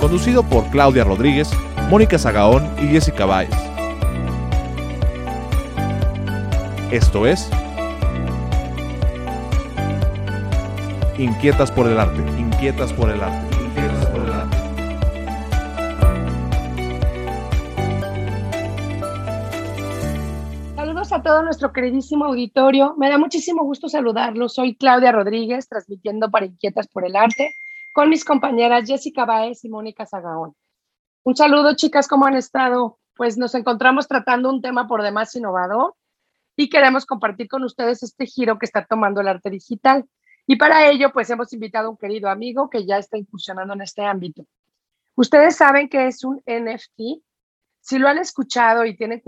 conducido por Claudia Rodríguez, Mónica Zagaón y Jessica Báez. Esto es Inquietas por el arte, inquietas por el arte, inquietas por el arte. Saludos a todo nuestro queridísimo auditorio. Me da muchísimo gusto saludarlos. Soy Claudia Rodríguez, transmitiendo para Inquietas por el Arte con mis compañeras Jessica Baez y Mónica Zagaón. Un saludo, chicas, ¿cómo han estado? Pues nos encontramos tratando un tema por demás innovador y queremos compartir con ustedes este giro que está tomando el arte digital. Y para ello, pues hemos invitado a un querido amigo que ya está incursionando en este ámbito. Ustedes saben que es un NFT. Si lo han escuchado y tienen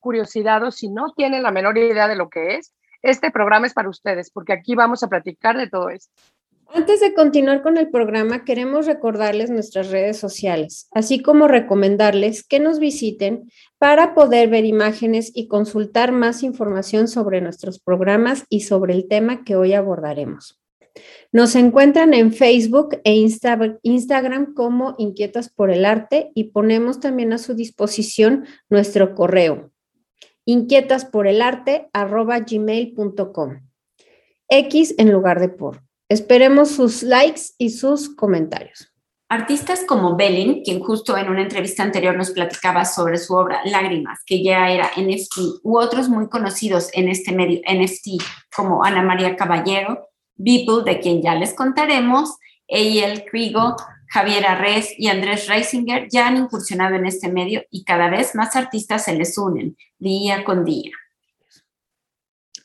curiosidad o si no tienen la menor idea de lo que es, este programa es para ustedes, porque aquí vamos a platicar de todo esto. Antes de continuar con el programa, queremos recordarles nuestras redes sociales, así como recomendarles que nos visiten para poder ver imágenes y consultar más información sobre nuestros programas y sobre el tema que hoy abordaremos. Nos encuentran en Facebook e Instagram como Inquietas por el Arte y ponemos también a su disposición nuestro correo inquietasporelarte.gmail.com X en lugar de por. Esperemos sus likes y sus comentarios. Artistas como Belin, quien justo en una entrevista anterior nos platicaba sobre su obra Lágrimas, que ya era NFT, u otros muy conocidos en este medio NFT, como Ana María Caballero, Beeple, de quien ya les contaremos, Eyel Krigo, Javier Arres y Andrés Reisinger ya han incursionado en este medio y cada vez más artistas se les unen día con día.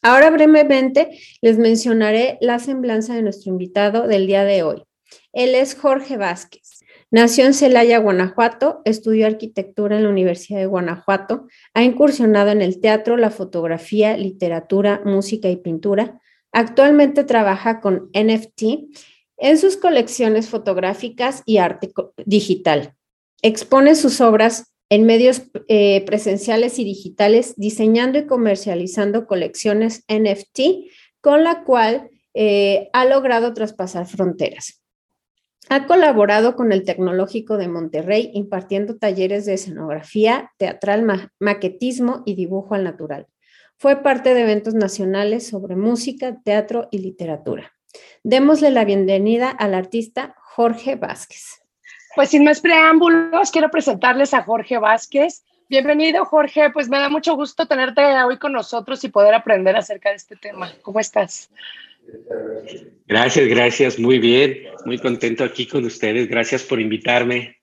Ahora brevemente les mencionaré la semblanza de nuestro invitado del día de hoy. Él es Jorge Vázquez. Nació en Celaya, Guanajuato, estudió arquitectura en la Universidad de Guanajuato, ha incursionado en el teatro, la fotografía, literatura, música y pintura. Actualmente trabaja con NFT en sus colecciones fotográficas y arte digital. Expone sus obras en medios eh, presenciales y digitales, diseñando y comercializando colecciones NFT, con la cual eh, ha logrado traspasar fronteras. Ha colaborado con el Tecnológico de Monterrey impartiendo talleres de escenografía, teatral, maquetismo y dibujo al natural. Fue parte de eventos nacionales sobre música, teatro y literatura. Démosle la bienvenida al artista Jorge Vázquez. Pues sin más preámbulos, quiero presentarles a Jorge Vázquez. Bienvenido, Jorge. Pues me da mucho gusto tenerte hoy con nosotros y poder aprender acerca de este tema. ¿Cómo estás? Gracias, gracias. Muy bien. Muy contento aquí con ustedes. Gracias por invitarme.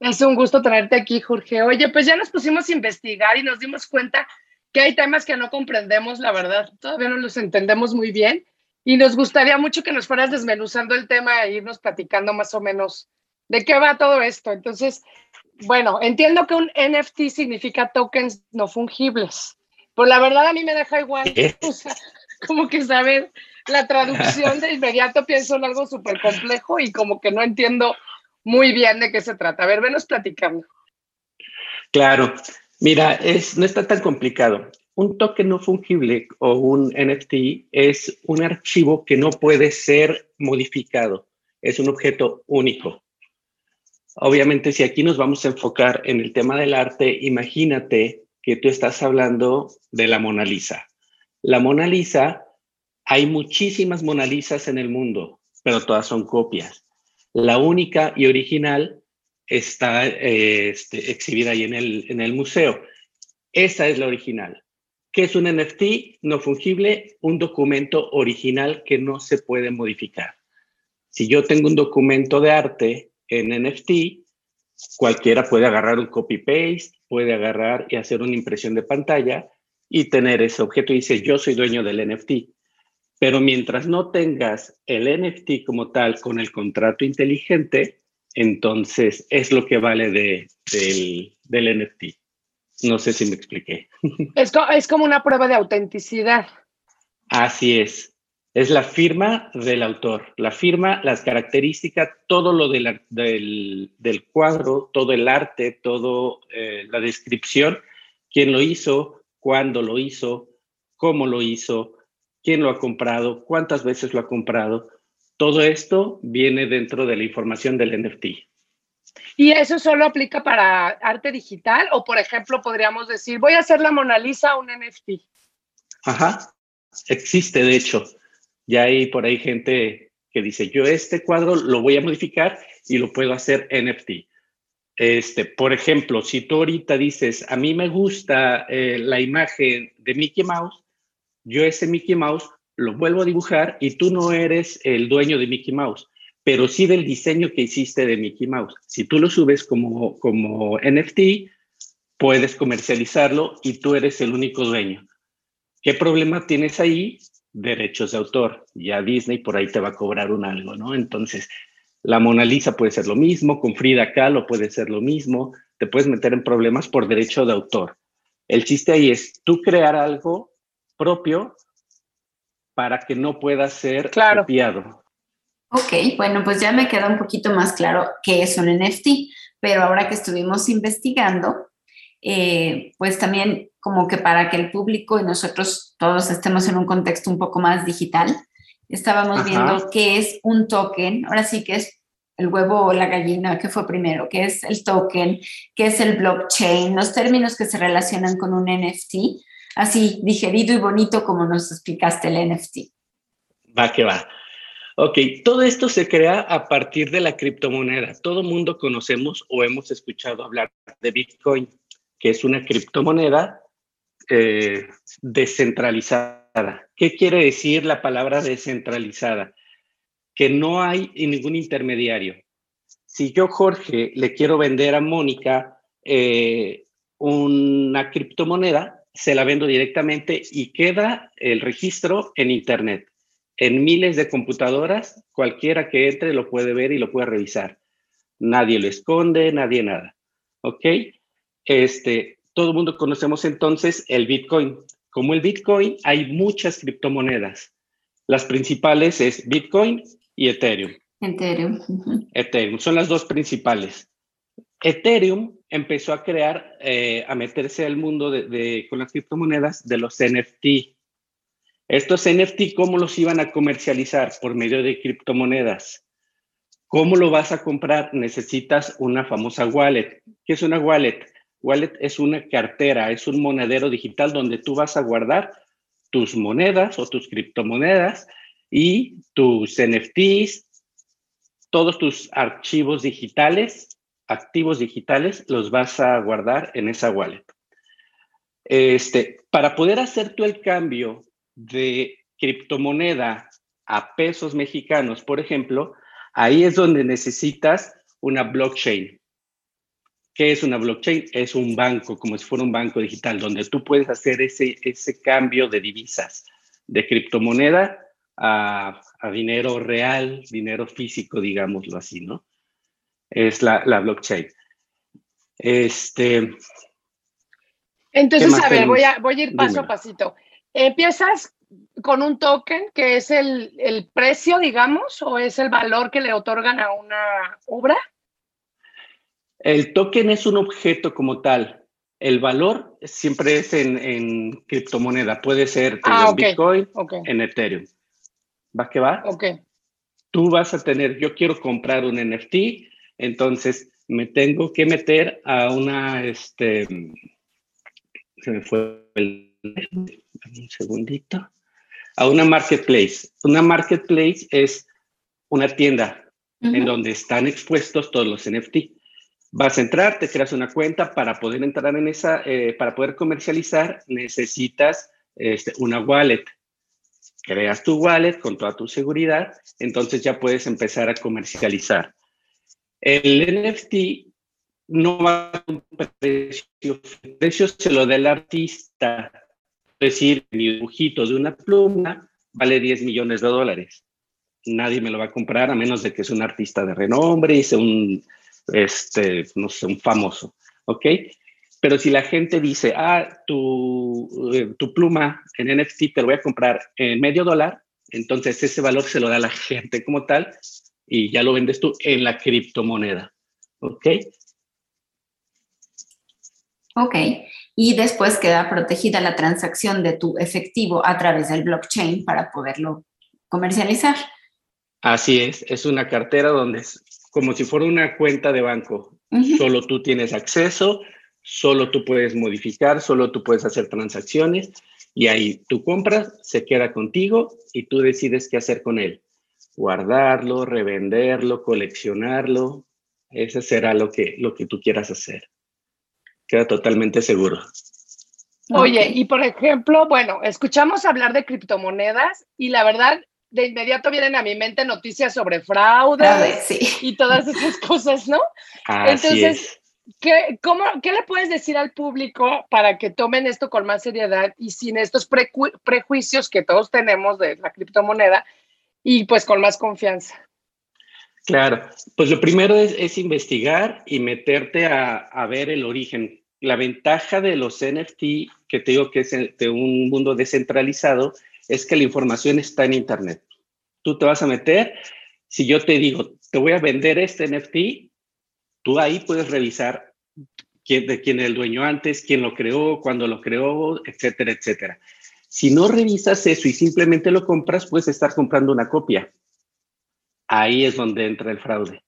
Es un gusto tenerte aquí, Jorge. Oye, pues ya nos pusimos a investigar y nos dimos cuenta que hay temas que no comprendemos, la verdad. Todavía no los entendemos muy bien. Y nos gustaría mucho que nos fueras desmenuzando el tema e irnos platicando más o menos ¿De qué va todo esto? Entonces, bueno, entiendo que un NFT significa tokens no fungibles, pero la verdad a mí me deja igual, como que saber la traducción de inmediato pienso en algo súper complejo y como que no entiendo muy bien de qué se trata. A ver, venos platicando. Claro, mira, es, no está tan complicado. Un token no fungible o un NFT es un archivo que no puede ser modificado, es un objeto único. Obviamente, si aquí nos vamos a enfocar en el tema del arte, imagínate que tú estás hablando de la Mona Lisa. La Mona Lisa, hay muchísimas Mona Lisas en el mundo, pero todas son copias. La única y original está eh, este, exhibida ahí en el, en el museo. Esa es la original. ¿Qué es un NFT no fungible? Un documento original que no se puede modificar. Si yo tengo un documento de arte en NFT, cualquiera puede agarrar un copy-paste, puede agarrar y hacer una impresión de pantalla y tener ese objeto y dice, yo soy dueño del NFT. Pero mientras no tengas el NFT como tal con el contrato inteligente, entonces es lo que vale de, del, del NFT. No sé si me expliqué. Es, es como una prueba de autenticidad. Así es. Es la firma del autor, la firma, las características, todo lo de la, del, del, cuadro, todo el arte, todo eh, la descripción, quién lo hizo, cuándo lo hizo, cómo lo hizo, quién lo ha comprado, cuántas veces lo ha comprado. Todo esto viene dentro de la información del NFT. ¿Y eso solo aplica para arte digital? O, por ejemplo, podríamos decir, voy a hacer la Mona Lisa un NFT. Ajá, existe de hecho. Ya hay por ahí gente que dice, yo este cuadro lo voy a modificar y lo puedo hacer NFT. Este, por ejemplo, si tú ahorita dices, a mí me gusta eh, la imagen de Mickey Mouse, yo ese Mickey Mouse lo vuelvo a dibujar y tú no eres el dueño de Mickey Mouse, pero sí del diseño que hiciste de Mickey Mouse. Si tú lo subes como, como NFT, puedes comercializarlo y tú eres el único dueño. ¿Qué problema tienes ahí? Derechos de autor. Ya Disney por ahí te va a cobrar un algo, ¿no? Entonces, la Mona Lisa puede ser lo mismo, con Frida Kahlo puede ser lo mismo, te puedes meter en problemas por derecho de autor. El chiste ahí es tú crear algo propio para que no pueda ser claro. copiado. Ok, bueno, pues ya me queda un poquito más claro qué es un NFT, pero ahora que estuvimos investigando, eh, pues también como que para que el público y nosotros todos estemos en un contexto un poco más digital, estábamos Ajá. viendo qué es un token, ahora sí que es el huevo o la gallina, ¿qué fue primero? ¿Qué es el token? ¿Qué es el blockchain? Los términos que se relacionan con un NFT, así digerido y bonito como nos explicaste el NFT. Va que va. Ok, todo esto se crea a partir de la criptomoneda. Todo mundo conocemos o hemos escuchado hablar de Bitcoin, que es una criptomoneda eh, descentralizada. ¿Qué quiere decir la palabra descentralizada? Que no hay ningún intermediario. Si yo, Jorge, le quiero vender a Mónica eh, una criptomoneda, se la vendo directamente y queda el registro en Internet. En miles de computadoras, cualquiera que entre lo puede ver y lo puede revisar. Nadie lo esconde, nadie nada. ¿Ok? Este, todo el mundo conocemos entonces el Bitcoin. Como el Bitcoin, hay muchas criptomonedas. Las principales es Bitcoin y Ethereum. Ethereum. Ethereum, son las dos principales. Ethereum empezó a crear, eh, a meterse al mundo de, de, con las criptomonedas de los NFT. Estos NFT, ¿cómo los iban a comercializar? Por medio de criptomonedas. ¿Cómo lo vas a comprar? Necesitas una famosa wallet. ¿Qué es una wallet? Wallet es una cartera, es un monedero digital donde tú vas a guardar tus monedas o tus criptomonedas y tus NFTs, todos tus archivos digitales, activos digitales, los vas a guardar en esa wallet. Este, para poder hacer tú el cambio de criptomoneda a pesos mexicanos, por ejemplo, ahí es donde necesitas una blockchain. ¿Qué es una blockchain? Es un banco, como si fuera un banco digital, donde tú puedes hacer ese, ese cambio de divisas, de criptomoneda a, a dinero real, dinero físico, digámoslo así, ¿no? Es la, la blockchain. Este. Entonces, a ver, voy a, voy a ir paso Dímelo. a pasito. Empiezas con un token que es el, el precio, digamos, o es el valor que le otorgan a una obra. El token es un objeto como tal. El valor siempre es en, en criptomoneda. Puede ser ah, en okay. Bitcoin, okay. en Ethereum. ¿Va que va? Ok. Tú vas a tener, yo quiero comprar un NFT, entonces me tengo que meter a una, este, se me fue el, un segundito, a una marketplace. Una marketplace es una tienda uh -huh. en donde están expuestos todos los NFT Vas a entrar, te creas una cuenta para poder entrar en esa, eh, para poder comercializar, necesitas este, una wallet. Creas tu wallet con toda tu seguridad, entonces ya puedes empezar a comercializar. El NFT no va a un precio, el precio se lo da el artista. Es decir, mi dibujito de una pluma vale 10 millones de dólares. Nadie me lo va a comprar a menos de que es un artista de renombre y sea un este, no sé, un famoso, ¿ok? Pero si la gente dice, ah, tu, eh, tu pluma en NFT te lo voy a comprar en medio dólar, entonces ese valor se lo da a la gente como tal y ya lo vendes tú en la criptomoneda, ¿ok? Ok, y después queda protegida la transacción de tu efectivo a través del blockchain para poderlo comercializar. Así es, es una cartera donde como si fuera una cuenta de banco. Solo tú tienes acceso, solo tú puedes modificar, solo tú puedes hacer transacciones y ahí tú compras, se queda contigo y tú decides qué hacer con él. Guardarlo, revenderlo, coleccionarlo. Ese será lo que, lo que tú quieras hacer. Queda totalmente seguro. Oye, y por ejemplo, bueno, escuchamos hablar de criptomonedas y la verdad de inmediato vienen a mi mente noticias sobre fraude y todas esas cosas, ¿no? Entonces, ¿qué, cómo, ¿qué le puedes decir al público para que tomen esto con más seriedad y sin estos prejuicios que todos tenemos de la criptomoneda y pues con más confianza? Claro, pues lo primero es, investigar y meterte a, a, ver el origen. La ventaja de los NFT, que te digo que es de un mundo descentralizado, es que la información está en Internet. Tú te vas a meter, si yo te digo, te voy a vender este NFT, tú ahí puedes revisar quién, de quién es el dueño antes, quién lo creó, cuándo lo creó, etcétera, etcétera. Si no revisas eso y simplemente lo compras, puedes estar comprando una copia. Ahí es donde entra el fraude.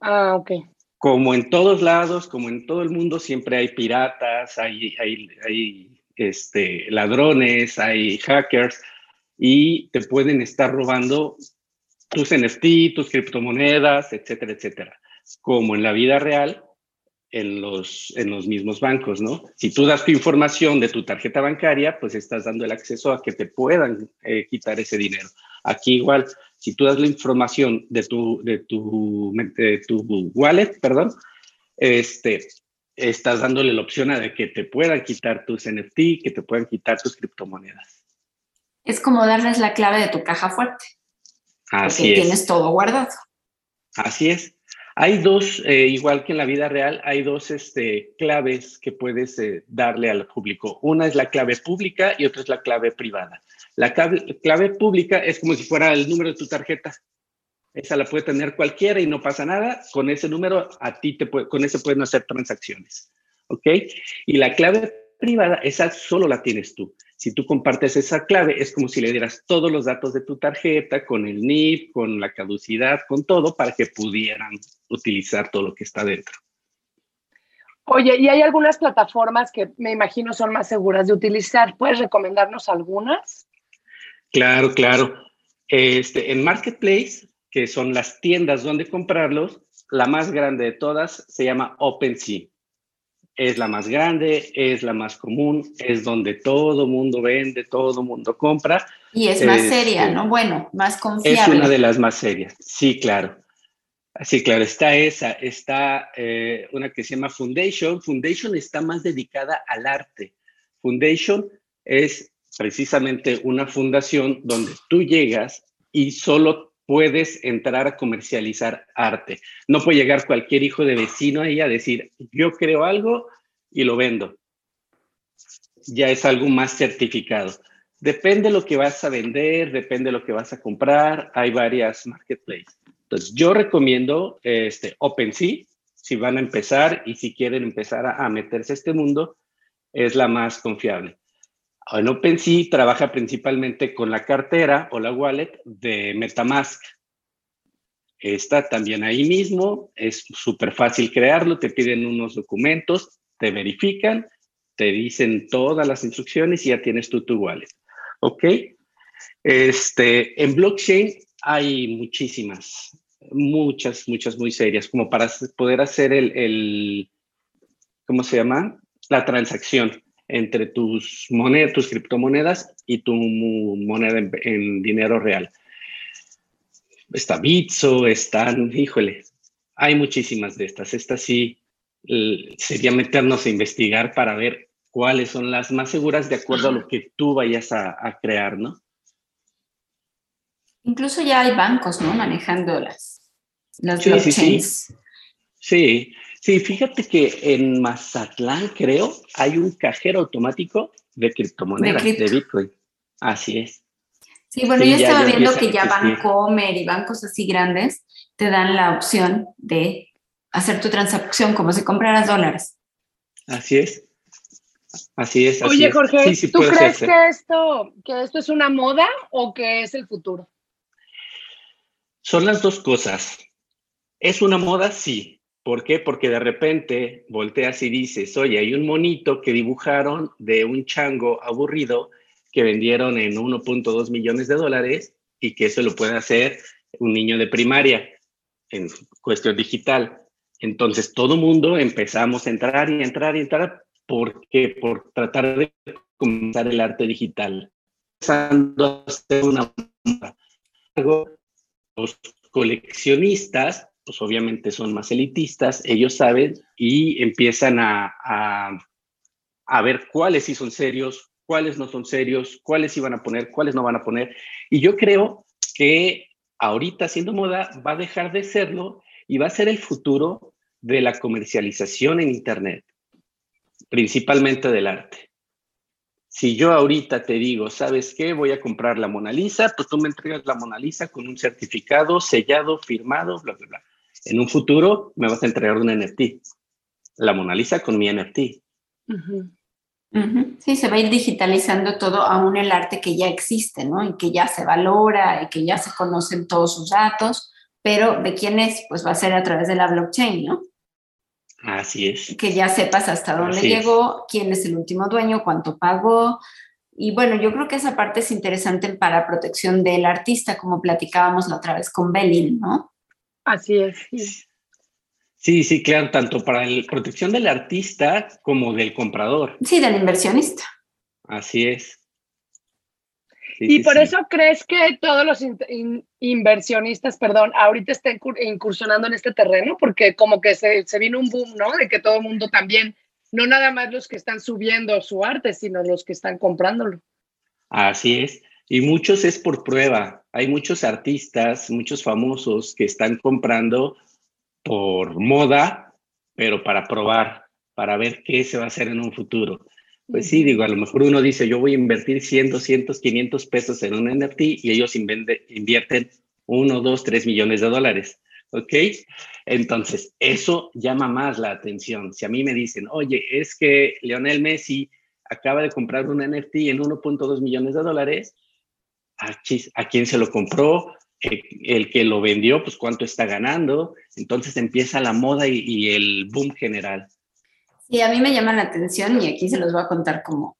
Ah, ok. Como en todos lados, como en todo el mundo, siempre hay piratas, hay, hay, hay este, ladrones, hay hackers y te pueden estar robando tus NFT, tus criptomonedas, etcétera, etcétera. Como en la vida real, en los, en los mismos bancos, ¿no? Si tú das tu información de tu tarjeta bancaria, pues estás dando el acceso a que te puedan eh, quitar ese dinero. Aquí igual, si tú das la información de tu, de tu, de tu wallet, perdón, este, estás dándole la opción a de que te puedan quitar tus NFT, que te puedan quitar tus criptomonedas. Es como darles la clave de tu caja fuerte. Así porque tienes todo guardado. Así es. Hay dos, eh, igual que en la vida real, hay dos este, claves que puedes eh, darle al público. Una es la clave pública y otra es la clave privada. La clave, clave pública es como si fuera el número de tu tarjeta. Esa la puede tener cualquiera y no pasa nada. Con ese número, a ti te puede, con ese pueden hacer transacciones. ¿Ok? Y la clave privada, esa solo la tienes tú. Si tú compartes esa clave, es como si le dieras todos los datos de tu tarjeta con el NIP, con la caducidad, con todo, para que pudieran utilizar todo lo que está dentro. Oye, y hay algunas plataformas que me imagino son más seguras de utilizar. ¿Puedes recomendarnos algunas? Claro, claro. Este, en Marketplace que son las tiendas donde comprarlos, la más grande de todas se llama OpenSea. Es la más grande, es la más común, es donde todo mundo vende, todo mundo compra. Y es más seria, este, ¿no? Bueno, más confiable. Es una de las más serias, sí, claro. Sí, claro, está esa, está eh, una que se llama Foundation. Foundation está más dedicada al arte. Foundation es precisamente una fundación donde tú llegas y solo puedes entrar a comercializar arte. No puede llegar cualquier hijo de vecino ahí a decir, yo creo algo y lo vendo. Ya es algo más certificado. Depende de lo que vas a vender, depende de lo que vas a comprar. Hay varias marketplaces. Entonces, yo recomiendo este, OpenSea, si van a empezar y si quieren empezar a, a meterse a este mundo, es la más confiable. En OpenSea trabaja principalmente con la cartera o la wallet de Metamask. Está también ahí mismo, es súper fácil crearlo, te piden unos documentos, te verifican, te dicen todas las instrucciones y ya tienes tú tu wallet. ¿Ok? Este, en blockchain hay muchísimas. muchas, muchas muy serias, como para poder hacer el, el ¿cómo se llama? La transacción entre tus monedas, tus criptomonedas y tu moneda en, dinero real. Está Bitso, están, híjole, hay muchísimas de estas. Estas sí sería meternos a investigar para ver cuáles son las más seguras de acuerdo a lo que tú vayas a, crear, ¿no? Incluso ya hay bancos, ¿no? Manejando las, las sí, Sí, sí. sí, Sí, fíjate que en Mazatlán, creo, hay un cajero automático de criptomonedas, de, Bitcoin. Así es. Sí, bueno, yo estaba viendo que ya Bancomer y bancos así grandes te dan la opción de hacer tu transacción como si compraras dólares. Así es. Así es. Oye, Jorge, ¿tú crees que esto, que esto es una moda o que es el futuro? Son las dos cosas. ¿Es una moda? Sí. ¿Por qué? Porque de repente volteas y dices, oye, hay un monito que dibujaron de un chango aburrido que vendieron en 1.2 millones de dólares y que eso lo puede hacer un niño de primaria en cuestión digital. Entonces todo mundo empezamos a entrar y entrar y entrar porque por tratar de comenzar el arte digital. Empezando a hacer una los coleccionistas pues obviamente son más elitistas, ellos saben y empiezan a, a, ver cuáles sí son serios, cuáles no son serios, cuáles iban a poner, cuáles no van a poner. Y yo creo que ahorita siendo moda va a dejar de serlo y va a ser el futuro de la comercialización en Internet, principalmente del arte. Si yo ahorita te digo, ¿sabes qué? Voy a comprar la Mona Lisa, pues tú me entregas la Mona Lisa con un certificado sellado, firmado, bla, bla, bla. En un futuro me vas a entregar un NFT. La Mona Lisa con mi NFT. Sí, se va a ir digitalizando todo, aún el arte que ya existe, ¿no? Y que ya se valora y que ya se conocen todos sus datos, pero de quién es, pues va a ser a través de la blockchain, ¿no? Así es. Que ya sepas hasta dónde llegó, quién es el último dueño, cuánto pagó. Y bueno, yo creo que esa parte es interesante para protección del artista, como platicábamos la otra vez con Belin, ¿no? Así es. Sí. sí, claro, tanto para la protección del artista como del comprador. Sí, del inversionista. Así es. y por eso crees que todos los inversionistas, perdón, ahorita están incursionando en este terreno, porque como que se, se vino un boom, ¿no? De que todo el mundo también, no nada más los que están subiendo su arte, sino los que están comprándolo. Así es. Y muchos es por prueba. Hay muchos artistas, muchos famosos que están comprando por moda, pero para probar, para ver qué se va a hacer en un futuro. Pues sí, digo, a lo mejor uno dice, yo voy a invertir 100, 200, 500 pesos en un NFT y ellos invierten 1, 2, 3 millones de dólares. ¿Ok? Entonces, eso llama más la atención. Si a mí me dicen, oye, es que Leonel Messi acaba de comprar un NFT en 1.2 millones de dólares, a, quién se lo compró, el, que lo vendió, pues cuánto está ganando. Entonces empieza la moda y, el boom general. Sí, a mí me llama la atención y aquí se los voy a contar como,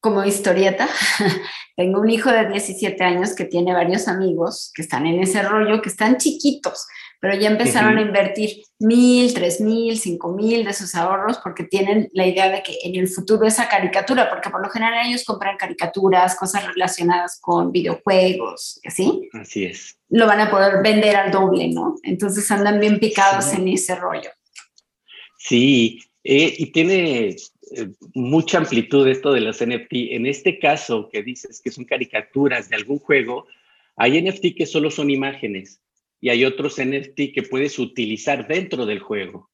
como historieta. Tengo un hijo de 17 años que tiene varios amigos que están en ese rollo, que están chiquitos, pero ya empezaron a invertir mil, tres mil, cinco mil de sus ahorros porque tienen la idea de que en el futuro esa caricatura, porque por lo general ellos compran caricaturas, cosas relacionadas con videojuegos, así. Así es. Lo van a poder vender al doble, ¿no? Entonces andan bien picados en ese rollo. Sí, eh, y tiene eh, mucha amplitud esto de los NFT. En este caso que dices que son caricaturas de algún juego, hay NFT que solo son imágenes y hay otros NFT que puedes utilizar dentro del juego.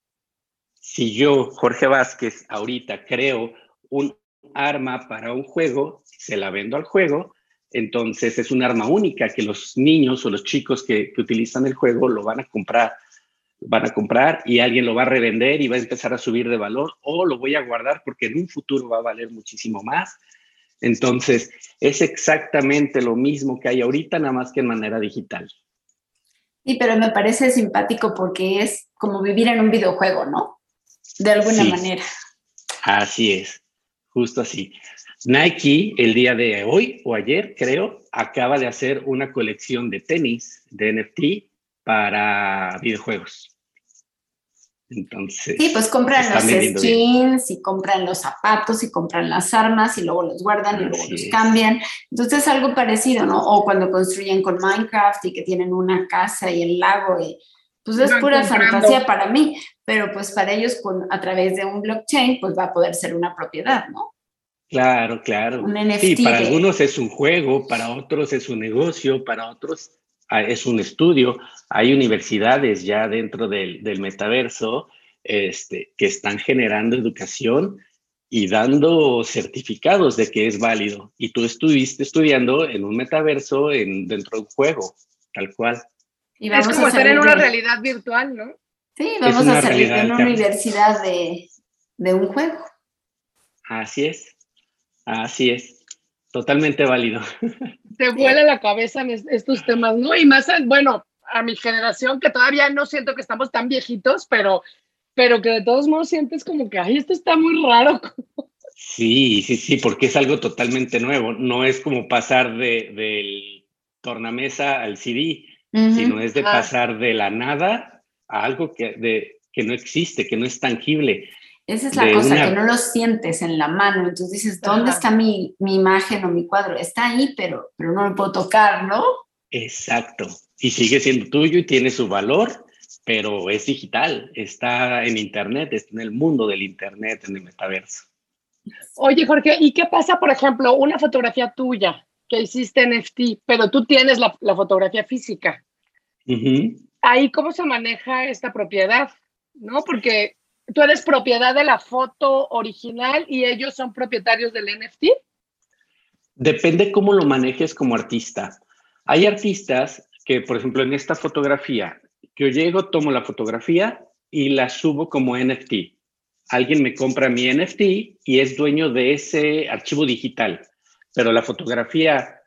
Si yo, Jorge Vázquez, ahorita creo un arma para un juego, se la vendo al juego, entonces es un arma única que los niños o los chicos que, utilizan el juego lo van a comprar van a comprar y alguien lo va a revender y va a empezar a subir de valor o lo voy a guardar porque en un futuro va a valer muchísimo más. Entonces, es exactamente lo mismo que hay ahorita, nada más que en manera digital. Sí, pero me parece simpático porque es como vivir en un videojuego, ¿no? De alguna manera. Así es, justo así. Nike el día de hoy o ayer, creo, acaba de hacer una colección de tenis de NFT para videojuegos. Entonces. Sí, pues compran los skins y compran los zapatos y compran las armas y luego los guardan y luego los cambian. Entonces es algo parecido, ¿no? O cuando construyen con Minecraft y que tienen una casa y el lago y pues es pura fantasía para mí, pero pues para ellos con, a través de un blockchain pues va a poder ser una propiedad, ¿no? Claro, claro. Un NFT sí, para algunos es un juego, para otros es un negocio, para otros es un estudio. Hay universidades ya dentro del, del metaverso este, que están generando educación y dando certificados de que es válido. Y tú estuviste estudiando en un metaverso en, dentro de un juego, tal cual. Y vamos es como estar en una realidad virtual, ¿no? Sí, vamos a salir de una universidad de, de un juego. Así es, así es, totalmente válido. Te vuela la cabeza en estos temas, ¿no? Y más, bueno, a mi generación, que todavía no siento que estamos tan viejitos, pero, pero que de todos modos sientes como que, ay, esto está muy raro. Sí, sí, sí, porque es algo totalmente nuevo. No es como pasar de, del tornamesa al CD sino es de ah. pasar de la nada a algo que, de, que no existe, que no es tangible. Esa es la cosa, que no lo sientes en la mano. Entonces dices, ¿dónde está mi, mi, imagen o mi cuadro? Está ahí, pero, pero no lo puedo tocar, ¿no? Exacto. Y sigue siendo tuyo y tiene su valor, pero es digital, está en Internet, está en el mundo del Internet, en el metaverso. Oye, Jorge, ¿y qué pasa, por ejemplo, una fotografía tuya que hiciste NFT, pero tú tienes la, fotografía física. Ahí, ¿cómo se maneja esta propiedad? ¿No? Porque tú eres propiedad de la foto original y ellos son propietarios del NFT. Depende cómo lo manejes como artista. Hay artistas que, por ejemplo, en esta fotografía, yo llego, tomo la fotografía y la subo como NFT. Alguien me compra mi NFT y es dueño de ese archivo digital pero la fotografía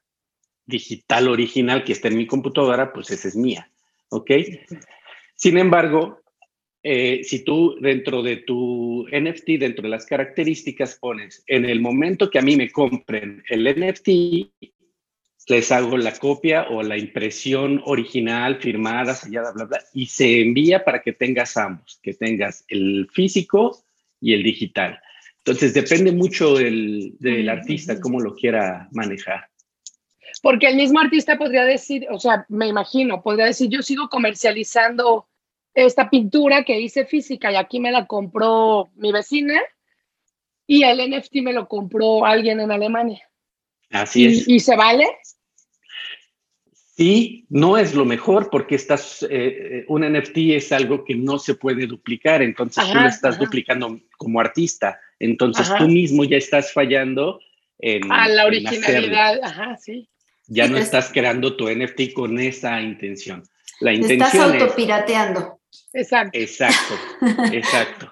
digital original que está en mi computadora, pues esa es mía, ¿ok? Sin embargo, eh, si tú dentro de tu NFT, dentro de las características, pones, en el momento que a mí me compren el NFT, les hago la copia o la impresión original, firmada, sellada, bla, bla, y se envía para que tengas ambos, que tengas el físico y el digital. Entonces depende mucho del, del artista, cómo lo quiera manejar. Porque el mismo artista podría decir, o sea, me imagino, podría decir, yo sigo comercializando esta pintura que hice física y aquí me la compró mi vecina y el NFT me lo compró alguien en Alemania. Así es. ¿Y se vale? Sí, no es lo mejor porque estás, eh, eh, un NFT es algo que no se puede duplicar, entonces tú lo estás duplicando como artista, entonces tú mismo ya estás fallando en... A la originalidad, ajá, sí. Ya no estás creando tu NFT con esa intención. La intención estás autopirateando. Exacto. Exacto, exacto.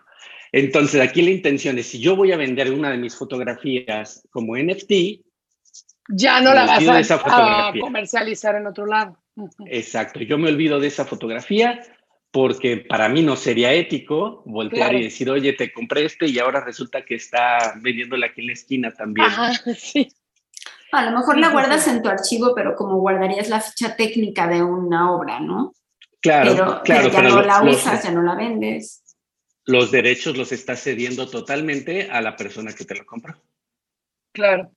Entonces aquí la intención es, si yo voy a vender una de mis fotografías como NFT, ya no la vas a, comercializar en otro lado. Exacto, yo me olvido de esa fotografía porque para mí no sería ético voltear y decir, oye, te compré este y ahora resulta que está vendiéndola aquí en la esquina también. Ajá, sí. A lo mejor la guardas en tu archivo, pero como guardarías la ficha técnica de una obra, ¿no? Claro, claro. Pero ya no la usas, ya no la vendes. Los derechos los estás cediendo totalmente a la persona que te lo compró. Claro.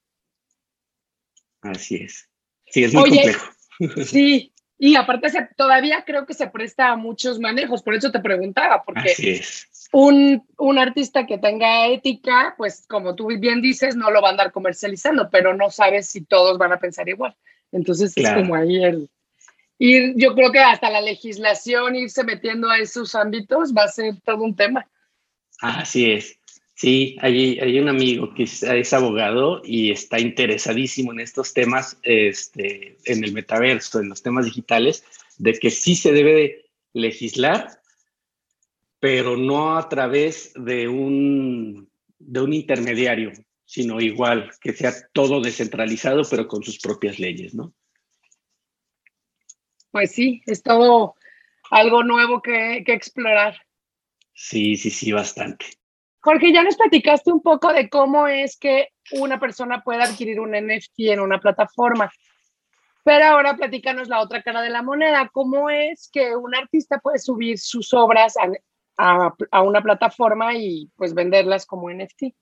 Así es. Sí, es muy complejo. Sí, y aparte todavía creo que se presta a muchos manejos, por eso te preguntaba, porque Un, un, artista que tenga ética, pues como tú bien dices, no lo va a andar comercializando, pero no sabes si todos van a pensar igual. Entonces es como ahí el... Ir, yo creo que hasta la legislación, irse metiendo a esos ámbitos, va a ser todo un tema. Así es. Sí, hay, hay un amigo que es, abogado y está interesadísimo en estos temas, este, en el metaverso, en los temas digitales, de que sí se debe legislar, pero no a través de un, de un intermediario, sino igual, que sea todo descentralizado, pero con sus propias leyes, ¿no? Pues sí, es todo algo nuevo que, que explorar. Sí, sí, sí, bastante. Jorge, ya nos platicaste un poco de cómo es que una persona puede adquirir un NFT en una plataforma, Pero ahora platícanos la otra cara de la moneda. ¿Cómo es que un artista puede subir sus obras a, a, una plataforma y pues venderlas como NFT?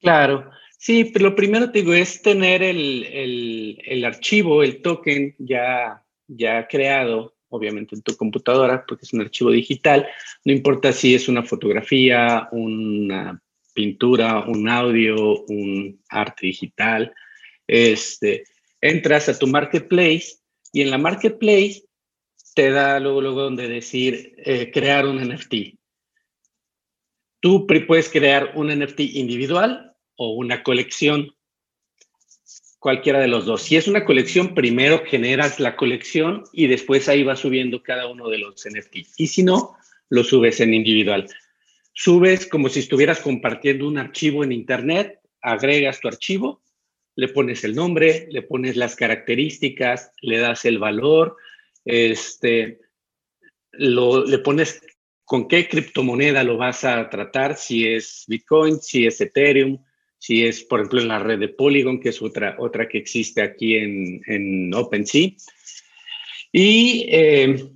Claro, sí, pero lo primero te digo es tener el, el, el archivo, el token ya, ya creado obviamente en tu computadora, porque es un archivo digital, no importa si es una fotografía, una pintura, un audio, un arte digital, este, entras a tu marketplace y en la marketplace te da luego, luego donde decir eh, crear un NFT. Tú puedes crear un NFT individual o una colección cualquiera de los dos. Si es una colección, primero generas la colección y después ahí va subiendo cada uno de los NFT. Y si no, lo subes en individual. Subes como si estuvieras compartiendo un archivo en Internet, agregas tu archivo, le pones el nombre, le pones las características, le das el valor, este, lo, le pones con qué criptomoneda lo vas a tratar, si es Bitcoin, si es Ethereum, si es, por ejemplo, en la red de Polygon, que es otra, otra que existe aquí en, en OpenSea. Y eh,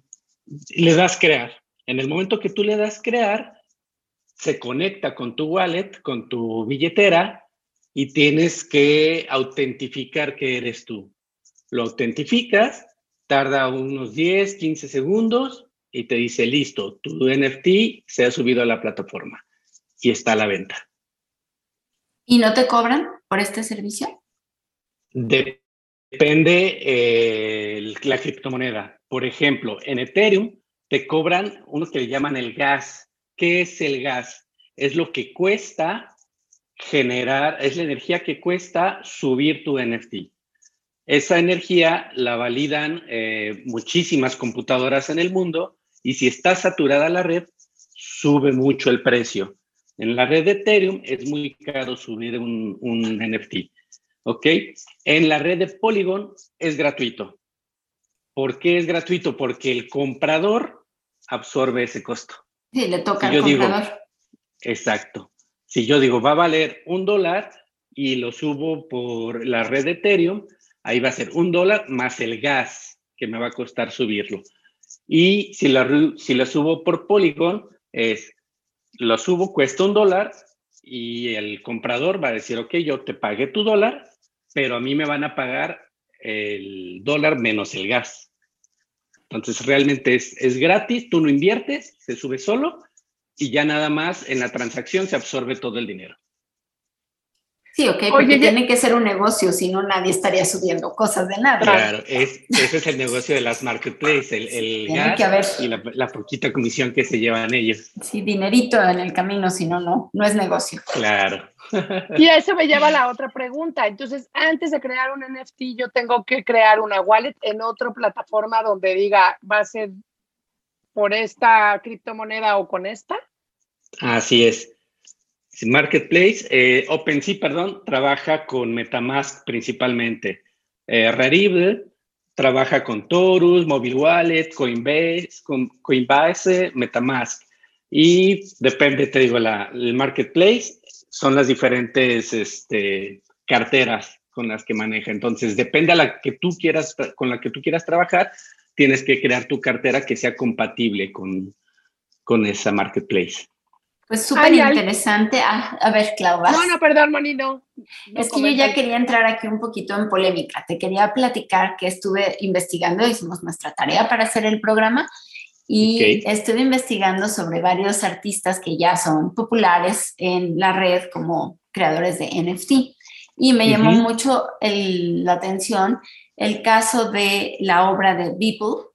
le das crear. En el momento que tú le das crear, se conecta con tu wallet, con tu billetera, y tienes que autentificar que eres tú. Lo autentificas, tarda unos 10, 15 segundos y te dice, listo, tu NFT se ha subido a la plataforma y está a la venta. ¿Y no te cobran por este servicio? Depende eh, la criptomoneda. Por ejemplo, en Ethereum te cobran uno que le llaman el gas. ¿Qué es el gas? Es lo que cuesta generar, es la energía que cuesta subir tu NFT. Esa energía la validan eh, muchísimas computadoras en el mundo y si está saturada la red, sube mucho el precio. En la red de Ethereum es muy caro subir un, un NFT. ¿Ok? En la red de Polygon es gratuito. ¿Por qué es gratuito? Porque el comprador absorbe ese costo. Sí, le toca al comprador. exacto. Si yo digo, va a valer un dólar y lo subo por la red de Ethereum, ahí va a ser un dólar más el gas que me va a costar subirlo. Y si la, si la subo por Polygon, es lo subo, cuesta un dólar y el comprador va a decir, ok, yo te pagué tu dólar, pero a mí me van a pagar el dólar menos el gas. Entonces realmente es, es gratis, tú no inviertes, se sube solo y ya nada más en la transacción se absorbe todo el dinero. Sí, ok, porque tiene que ser un negocio, si no nadie estaría subiendo cosas de nada. Claro, ese es el negocio de las marketplaces, el, el gas y la, poquita comisión que se llevan ellos. Sí, dinerito en el camino, si no, no, no es negocio. Claro. Y eso me lleva a la otra pregunta. Entonces, antes de crear un NFT, yo tengo que crear una wallet en otra plataforma donde diga, va a ser por esta criptomoneda o con esta. Así es. Marketplace, eh, OpenSea, perdón, trabaja con Metamask principalmente. Eh, Rarible trabaja con Torus, Mobile Wallet, Coinbase, Coinbase, Metamask. Y depende, te digo, la, el Marketplace son las diferentes este, carteras con las que maneja. Entonces, depende a la que tú quieras, con la que tú quieras trabajar, tienes que crear tu cartera que sea compatible con, con esa Marketplace. Pues súper interesante. Ah, a ver, Clau. No, no, perdón, Moni, no. es que yo ya quería entrar aquí un poquito en polémica. Te quería platicar que estuve investigando, hicimos nuestra tarea para hacer el programa y estuve investigando sobre varios artistas que ya son populares en la red como creadores de NFT. Y me llamó mucho la atención el caso de la obra de Beeple,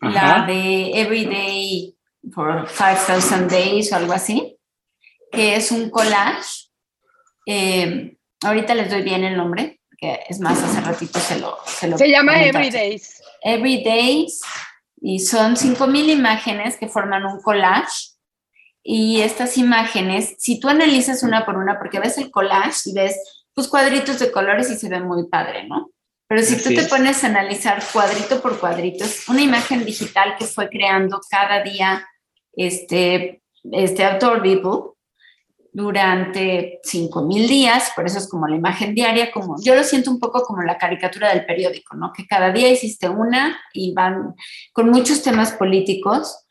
la de Everyday por 5000 Days o algo así, que es un collage. Eh, ahorita les doy bien el nombre, que es más, hace ratito se lo... Se, lo se llama Everydays. Everydays, y son 5000 imágenes que forman un collage. Y estas imágenes, si tú analizas una por una, porque ves el collage y ves pues cuadritos de colores y se ve muy padre, ¿no? Pero si tú te pones a analizar cuadrito por cuadrito, es una imagen digital que fue creando cada día este, este autor, Beeple, durante 5.000 días, por eso es como la imagen diaria, como yo lo siento un poco como la caricatura del periódico, ¿no? Que cada día hiciste una y van con muchos temas políticos,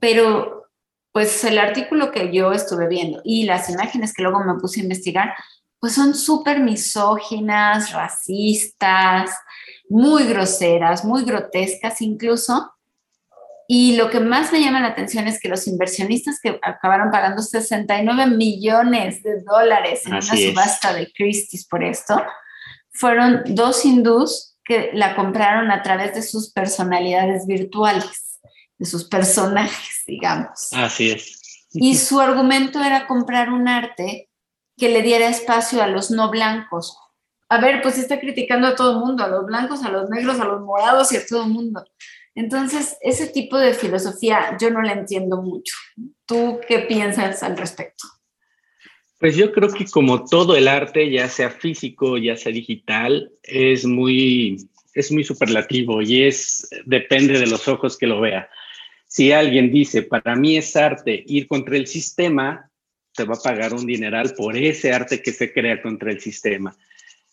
pero pues el artículo que yo estuve viendo y las imágenes que luego me puse a investigar, pues son súper misóginas, racistas, muy groseras, muy grotescas incluso, y lo que más me llama la atención es que los inversionistas que acabaron pagando 69 millones de dólares en una subasta de Christie's por esto, fueron dos hindús que la compraron a través de sus personalidades virtuales, de sus personajes, digamos. Así es. Y su argumento era comprar un arte que le diera espacio a los no blancos. A ver, pues está criticando a todo el mundo, a los blancos, a los negros, a los morados y a todo el mundo. Entonces, ese tipo de filosofía yo no la entiendo mucho. ¿Tú qué piensas al respecto? Pues yo creo que como todo el arte, ya sea físico, ya sea digital, es muy, es muy superlativo y es, depende de los ojos que lo vea. Si alguien dice, para mí es arte ir contra el sistema, te va a pagar un dineral por ese arte que se crea contra el sistema.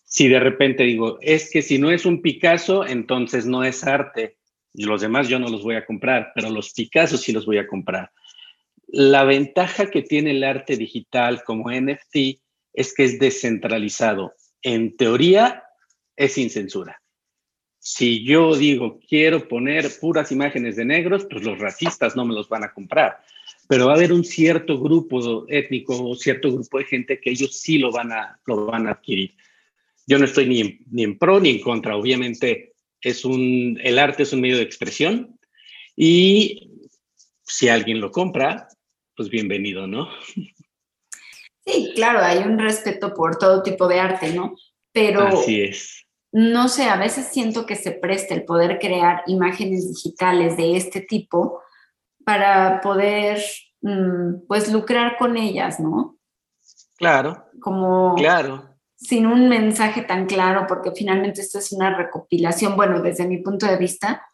Si de repente digo, es que si no es un Picasso, entonces no es arte y los demás yo no los voy a comprar, pero los Picasso sí los voy a comprar. La ventaja que tiene el arte digital como NFT es que es descentralizado. En teoría, es sin censura. Si yo digo, quiero poner puras imágenes de negros, pues los racistas no me los van a comprar. Pero va a haber un cierto grupo étnico o cierto grupo de gente que ellos sí lo van a, lo van a adquirir. Yo no estoy ni ni en pro ni en contra. Obviamente, es un, el arte es un medio de expresión y si alguien lo compra, pues bienvenido, ¿no? Sí, claro, hay un respeto por todo tipo de arte, ¿no? Pero... Así es. No sé, a veces siento que se presta el poder crear imágenes digitales de este tipo para poder, mm, pues, lucrar con ellas, ¿no? Claro. Como... Claro sin un mensaje tan claro, porque finalmente esto es una recopilación, bueno, desde mi punto de vista,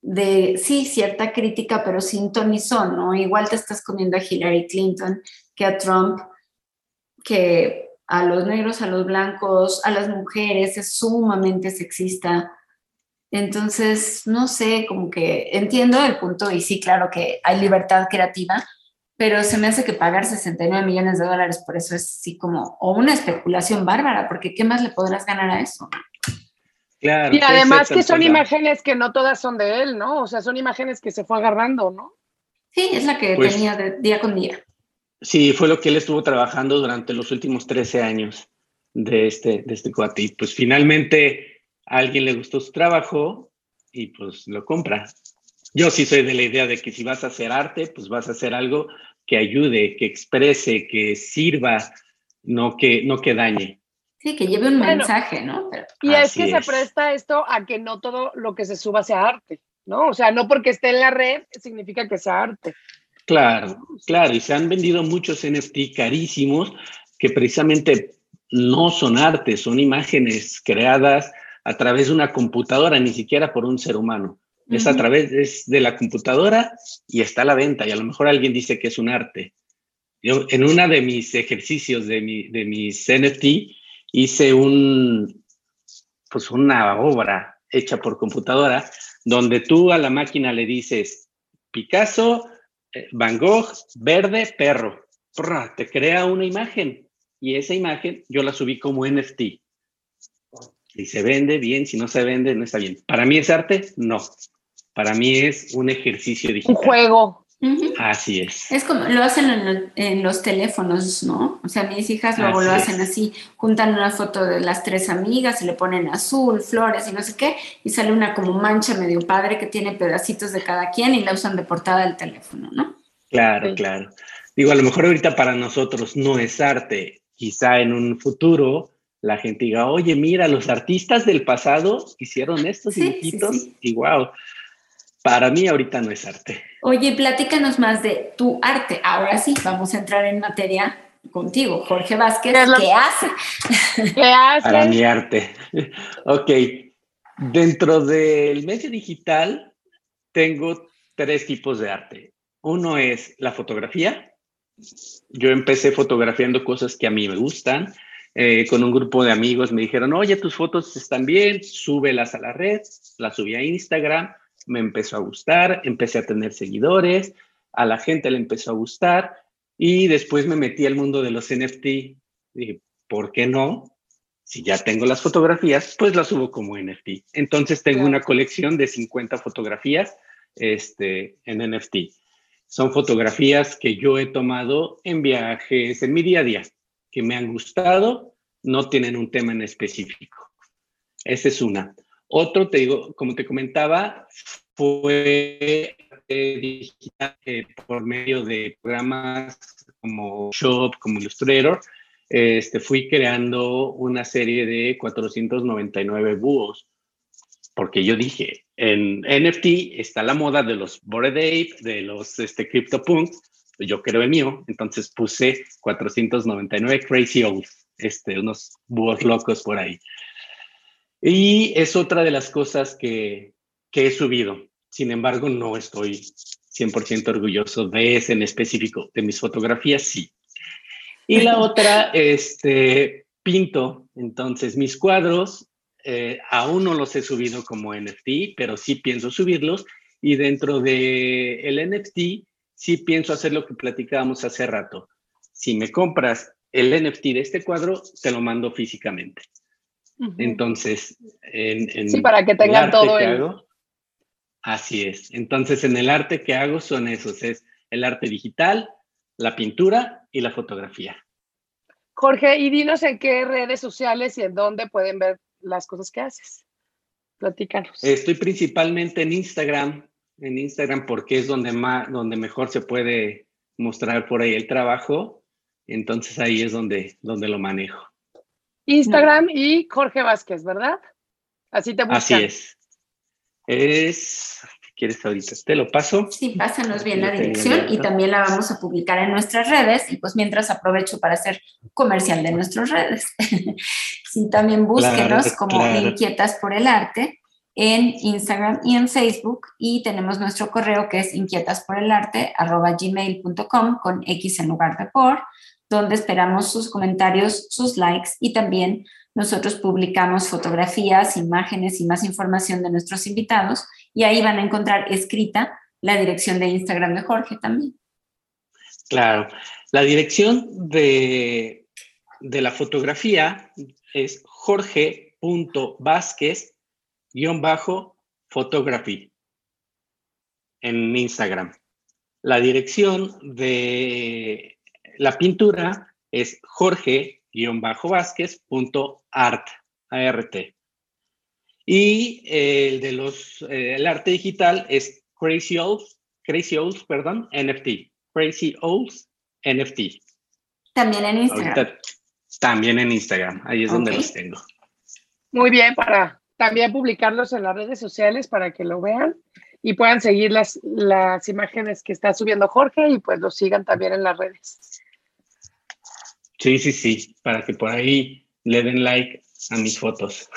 de sí, cierta crítica, pero sin tonizón, ¿no? Igual te estás comiendo a Hillary Clinton que a Trump, que a los negros, a los blancos, a las mujeres es sumamente sexista. Entonces, no sé, como que entiendo el punto y sí, claro que hay libertad creativa, pero se me hace que pagar 69 millones de dólares por eso es así como, o una especulación bárbara, porque ¿qué más le podrás ganar a eso? Claro. Y además que son imágenes que no todas son de él, ¿no? O sea, son imágenes que se fue agarrando, ¿no? Sí, es la que pues tenía de día con día. Sí, fue lo que él estuvo trabajando durante los últimos 13 años de este, de este cuate. Y pues finalmente a alguien le gustó su trabajo y pues lo compra. Yo sí soy de la idea de que si vas a hacer arte, pues vas a hacer algo que ayude, que exprese, que sirva, no que, no que dañe. Sí, que lleve un mensaje, ¿no? y es que se presta esto a que no todo lo que se suba sea arte, ¿no? O sea, no porque esté en la red significa que sea arte. Claro, claro, y se han vendido muchos NFT carísimos que precisamente no son arte, son imágenes creadas a través de una computadora, ni siquiera por un ser humano. Es a través de la computadora y está a la venta. Y a lo mejor alguien dice que es un arte. Yo en uno de mis ejercicios de, mi, de mis NFT hice un, pues una obra hecha por computadora donde tú a la máquina le dices Picasso, eh, Van Gogh, verde, perro. Te crea una imagen y esa imagen yo la subí como NFT. Si se vende bien, si no se vende, no está bien. Para mí es arte, no. Para mí es un ejercicio digital. Un juego. Así es. Es como lo hacen en, los teléfonos, ¿no? O sea, mis hijas luego lo hacen así, juntan una foto de las tres amigas y le ponen azul, flores y no sé qué, y sale una como mancha medio padre que tiene pedacitos de cada quien y la usan de portada del teléfono, ¿no? Claro, claro. Digo, a lo mejor ahorita para nosotros no es arte, quizá en un futuro la gente diga, oye, mira, los artistas del pasado hicieron estos dibujitos y wow para mí ahorita no es arte. Oye, platícanos más de tu arte. Ahora sí, vamos a entrar en materia contigo, Jorge Vázquez. ¿Qué, hace? ¿Qué hace? Para mi arte. ok. Dentro del medio digital tengo tres tipos de arte. Uno es la fotografía, Yo empecé fotografiando cosas que a mí me gustan. Eh, con un grupo de amigos me dijeron, oye, tus fotos están bien, súbelas a la red. Las subí a Instagram, me empezó a gustar, empecé a tener seguidores, a la gente le empezó a gustar y después me metí al mundo de los NFT. Dije, ¿por qué no? Si ya tengo las fotografías, pues las subo como NFT. Entonces tengo una colección de 50 fotografías este, en NFT. Son fotografías que yo he tomado en viajes, en mi día a día, que me han gustado, no tienen un tema en específico. Esa es una. Otro, te digo, como te comentaba, fue digital por medio de programas como Shop, como Illustrator, este, fui creando una serie de 499 búhos, porque yo dije, en NFT está la moda de los Bored Ape, de los este, CryptoPunks, yo creo el mío, entonces puse 499 Crazy Owls, este, unos búhos locos por ahí. Y es otra de las cosas que, que he subido. Sin embargo, no estoy 100% orgulloso de ese en específico. De mis fotografías, sí. Y la otra, este, pinto. Entonces, mis cuadros eh, aún no los he subido como NFT, pero sí pienso subirlos. Y dentro de el NFT, sí pienso hacer lo que platicábamos hace rato. Si me compras el NFT de este cuadro, te lo mando físicamente. Entonces, en, sí, para que tengan todo el... así es. Entonces, en el arte que hago son esos, es el arte digital, la pintura y la fotografía. Jorge, y dinos en qué redes sociales y en dónde pueden ver las cosas que haces. Platícanos. Estoy principalmente en Instagram, en Instagram porque es donde más, donde mejor se puede mostrar por ahí el trabajo. Entonces ahí es donde, donde lo manejo. Instagram y Jorge Vázquez, ¿verdad? Así te buscan. Así es. Es, ¿quieres ahorita? Te lo paso. Sí, pásanos bien la dirección y también la vamos a publicar en nuestras redes y pues mientras aprovecho para hacer comercial de nuestras redes. sí, también búsquenos como Inquietas por el Arte en Instagram y en Facebook y tenemos nuestro correo que es inquietasporelarte@gmail.com con X en lugar de por donde esperamos sus comentarios, sus likes y también nosotros publicamos fotografías, imágenes y más información de nuestros invitados y ahí van a encontrar escrita la dirección de Instagram de Jorge también. Claro, la dirección de, de la fotografía es jorge.vázquez-photography en Instagram. La dirección de la pintura es jorge-vázquez.art. Y el de los, eh, el arte digital es Crazy Owls, Crazy Owls, perdón, NFT. Crazy Owls NFT. También en Instagram. también en Instagram, ahí es donde los tengo. Muy bien, para también publicarlos en las redes sociales para que lo vean y puedan seguir las, las imágenes que está subiendo Jorge y pues lo sigan también en las redes. Sí, sí, sí, para que por ahí le den like a mis fotos.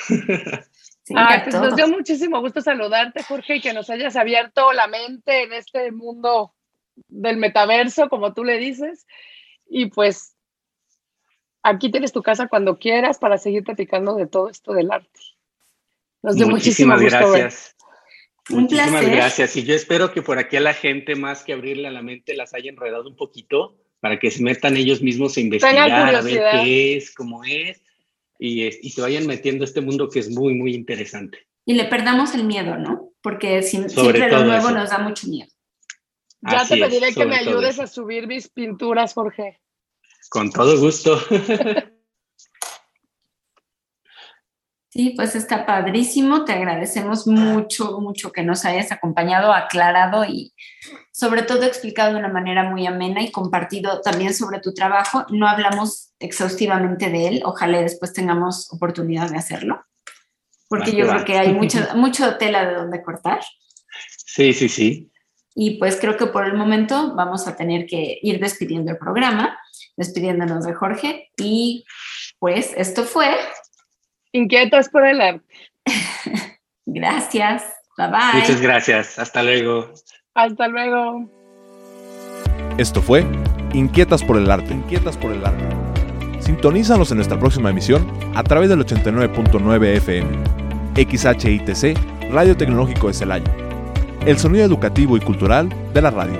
ah, pues nos dio muchísimo gusto saludarte, Jorge, y que nos hayas abierto la mente en este mundo del metaverso, como tú le dices. Y pues aquí tienes tu casa cuando quieras para seguir platicando de todo esto del arte. Nos dio muchísimas muchísimo gusto gracias. Muchísimas gracias. Y yo espero que por aquí a la gente, más que abrirle a la mente, las haya enredado un poquito para que se metan ellos mismos a investigar, a ver qué es, cómo es, y, y, se vayan metiendo a este mundo que es muy, muy interesante. Y le perdamos el miedo, ¿no? Porque siempre lo nuevo nos da mucho miedo. Ya te pediré que me ayudes a subir mis pinturas, Jorge. Con todo gusto. Sí, pues está padrísimo. Te agradecemos mucho, mucho que nos hayas acompañado, aclarado y sobre todo explicado de una manera muy amena y compartido también sobre tu trabajo. No hablamos exhaustivamente de él. Ojalá después tengamos oportunidad de hacerlo, porque yo creo que hay mucho, mucho tela de donde cortar. Sí, sí, sí. Y pues creo que por el momento vamos a tener que ir despidiendo el programa, despidiéndonos de Jorge. Y pues esto fue Inquietas por el arte. gracias. Bye bye. Muchas gracias. Hasta luego. Hasta luego. Esto fue Inquietas por el Arte. Inquietas por el Arte. Sintonízanos en nuestra próxima emisión a través del 89.9 FM. XHITC, Radio Tecnológico de Celaya. El sonido educativo y cultural de la radio.